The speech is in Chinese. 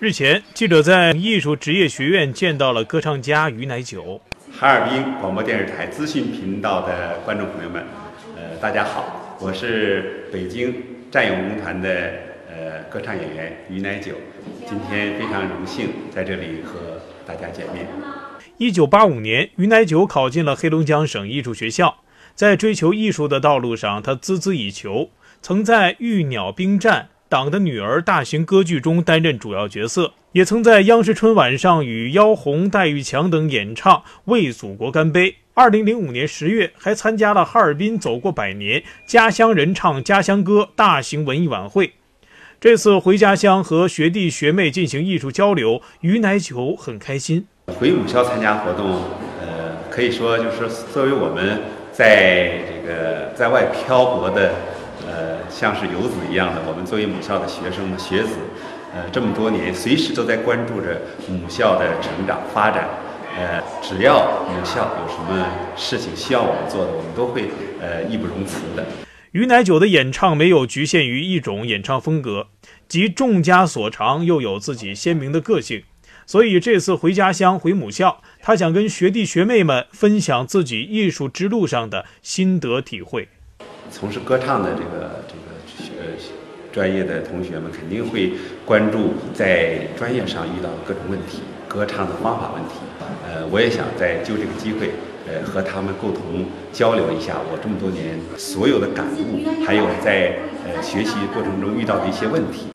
日前，记者在艺术职业学院见到了歌唱家于乃九。哈尔滨广播电视台资讯频道的观众朋友们，呃，大家好，我是北京战友文工团的呃歌唱演员于乃九，今天非常荣幸在这里和大家见面。一九八五年，于乃九考进了黑龙江省艺术学校，在追求艺术的道路上，他孜孜以求，曾在《玉鸟兵战》。党的女儿大型歌剧中担任主要角色，也曾在央视春晚上与妖红、戴玉强等演唱《为祖国干杯》。二零零五年十月，还参加了哈尔滨走过百年家乡人唱家乡歌大型文艺晚会。这次回家乡和学弟学妹进行艺术交流，于乃九很开心。回母校参加活动，呃，可以说就是作为我们在这个在外漂泊的。呃，像是游子一样的，我们作为母校的学生学子，呃，这么多年，随时都在关注着母校的成长发展。呃，只要母校有什么事情需要我们做的，我们都会呃义不容辞的。于乃九的演唱没有局限于一种演唱风格，集众家所长，又有自己鲜明的个性。所以这次回家乡回母校，他想跟学弟学妹们分享自己艺术之路上的心得体会。从事歌唱的这个这个学专业的同学们肯定会关注在专业上遇到的各种问题，歌唱的方法问题。呃，我也想在就这个机会，呃，和他们共同交流一下我这么多年所有的感悟，还有在呃学习过程中遇到的一些问题。